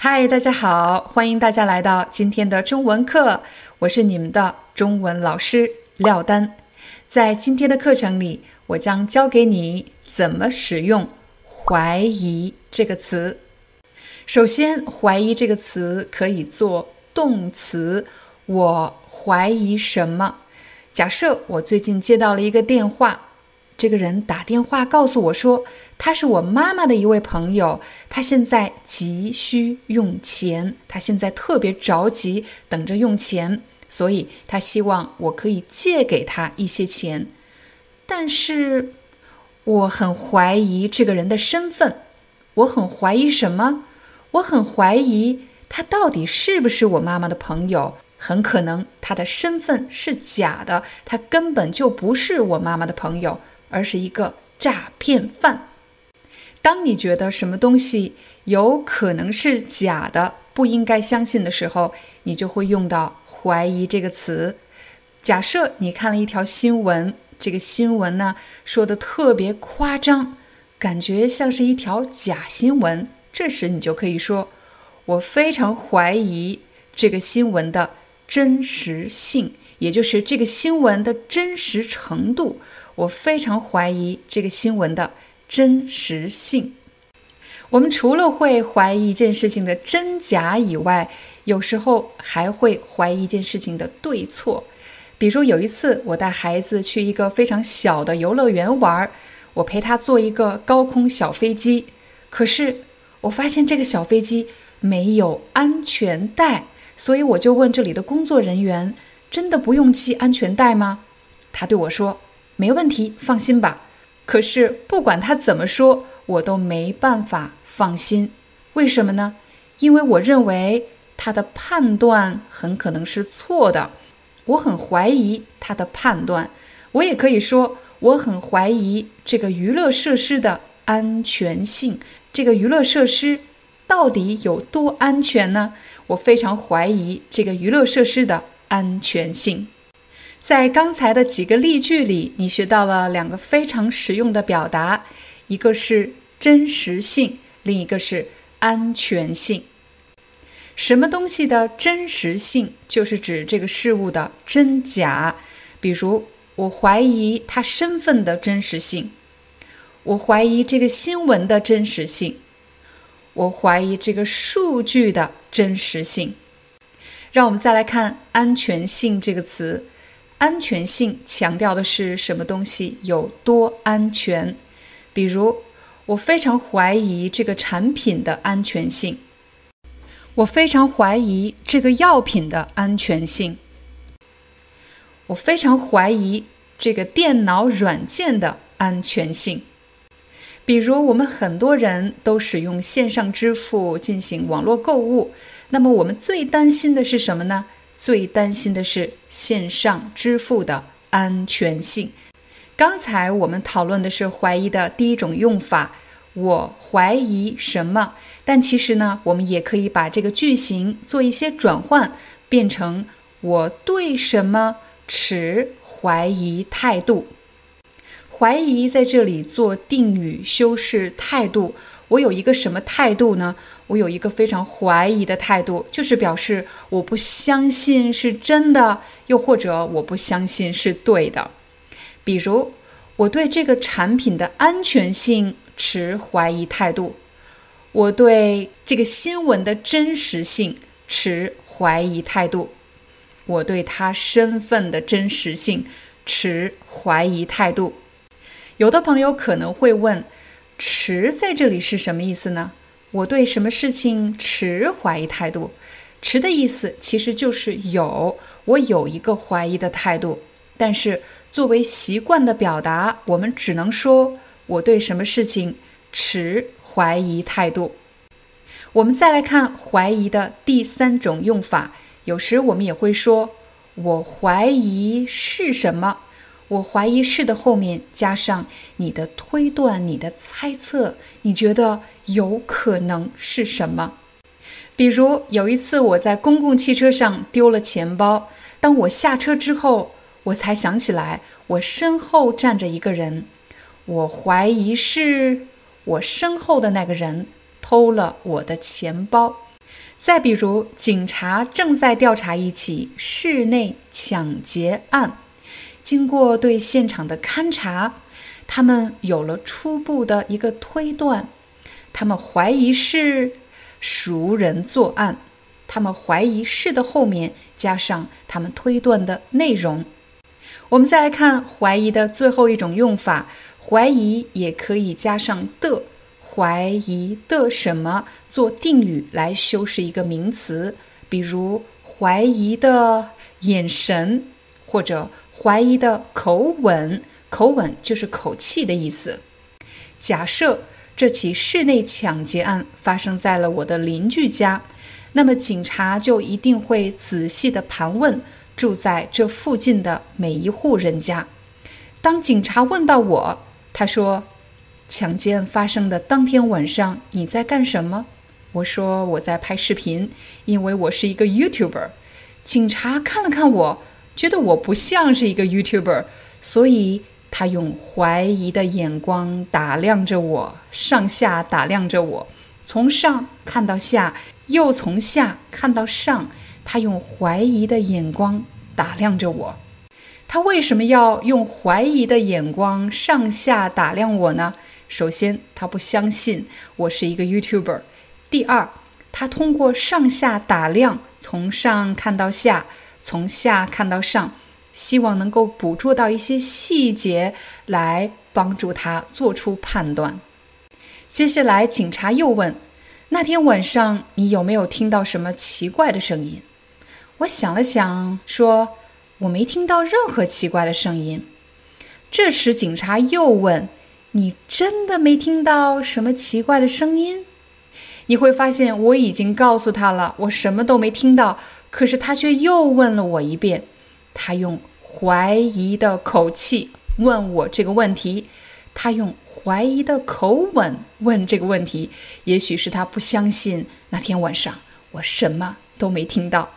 嗨，大家好，欢迎大家来到今天的中文课，我是你们的中文老师廖丹。在今天的课程里，我将教给你怎么使用“怀疑”这个词。首先，“怀疑”这个词可以做动词，我怀疑什么？假设我最近接到了一个电话。这个人打电话告诉我说，他是我妈妈的一位朋友，他现在急需用钱，他现在特别着急，等着用钱，所以他希望我可以借给他一些钱。但是，我很怀疑这个人的身份，我很怀疑什么？我很怀疑他到底是不是我妈妈的朋友？很可能他的身份是假的，他根本就不是我妈妈的朋友。而是一个诈骗犯。当你觉得什么东西有可能是假的，不应该相信的时候，你就会用到“怀疑”这个词。假设你看了一条新闻，这个新闻呢说的特别夸张，感觉像是一条假新闻，这时你就可以说：“我非常怀疑这个新闻的真实性，也就是这个新闻的真实程度。”我非常怀疑这个新闻的真实性。我们除了会怀疑一件事情的真假以外，有时候还会怀疑一件事情的对错。比如有一次，我带孩子去一个非常小的游乐园玩，我陪他坐一个高空小飞机，可是我发现这个小飞机没有安全带，所以我就问这里的工作人员：“真的不用系安全带吗？”他对我说。没问题，放心吧。可是不管他怎么说，我都没办法放心。为什么呢？因为我认为他的判断很可能是错的。我很怀疑他的判断。我也可以说，我很怀疑这个娱乐设施的安全性。这个娱乐设施到底有多安全呢？我非常怀疑这个娱乐设施的安全性。在刚才的几个例句里，你学到了两个非常实用的表达，一个是真实性，另一个是安全性。什么东西的真实性，就是指这个事物的真假。比如，我怀疑他身份的真实性，我怀疑这个新闻的真实性，我怀疑这个数据的真实性。让我们再来看“安全性”这个词。安全性强调的是什么东西有多安全？比如，我非常怀疑这个产品的安全性，我非常怀疑这个药品的安全性，我非常怀疑这个电脑软件的安全性。比如，我们很多人都使用线上支付进行网络购物，那么我们最担心的是什么呢？最担心的是线上支付的安全性。刚才我们讨论的是怀疑的第一种用法，我怀疑什么？但其实呢，我们也可以把这个句型做一些转换，变成我对什么持怀疑态度。怀疑在这里做定语修饰态度。我有一个什么态度呢？我有一个非常怀疑的态度，就是表示我不相信是真的，又或者我不相信是对的。比如，我对这个产品的安全性持怀疑态度，我对这个新闻的真实性持怀疑态度，我对他身份的真实性持怀疑态度。有的朋友可能会问。持在这里是什么意思呢？我对什么事情持怀疑态度？持的意思其实就是有，我有一个怀疑的态度。但是作为习惯的表达，我们只能说我对什么事情持怀疑态度。我们再来看怀疑的第三种用法，有时我们也会说我怀疑是什么。我怀疑是的后面加上你的推断、你的猜测，你觉得有可能是什么？比如有一次我在公共汽车上丢了钱包，当我下车之后，我才想起来我身后站着一个人，我怀疑是我身后的那个人偷了我的钱包。再比如，警察正在调查一起室内抢劫案。经过对现场的勘查，他们有了初步的一个推断，他们怀疑是熟人作案。他们怀疑是的后面加上他们推断的内容。我们再来看怀疑的最后一种用法，怀疑也可以加上的，怀疑的什么做定语来修饰一个名词，比如怀疑的眼神或者。怀疑的口吻，口吻就是口气的意思。假设这起室内抢劫案发生在了我的邻居家，那么警察就一定会仔细的盘问住在这附近的每一户人家。当警察问到我，他说：“抢劫案发生的当天晚上你在干什么？”我说：“我在拍视频，因为我是一个 YouTuber。”警察看了看我。觉得我不像是一个 YouTuber，所以他用怀疑的眼光打量着我，上下打量着我，从上看到下，又从下看到上。他用怀疑的眼光打量着我。他为什么要用怀疑的眼光上下打量我呢？首先，他不相信我是一个 YouTuber；第二，他通过上下打量，从上看到下。从下看到上，希望能够捕捉到一些细节来帮助他做出判断。接下来，警察又问：“那天晚上你有没有听到什么奇怪的声音？”我想了想，说：“我没听到任何奇怪的声音。”这时，警察又问：“你真的没听到什么奇怪的声音？”你会发现，我已经告诉他了，我什么都没听到。可是他却又问了我一遍，他用怀疑的口气问我这个问题，他用怀疑的口吻问这个问题。也许是他不相信那天晚上我什么都没听到。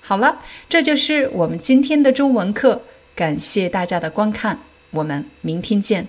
好了，这就是我们今天的中文课，感谢大家的观看，我们明天见。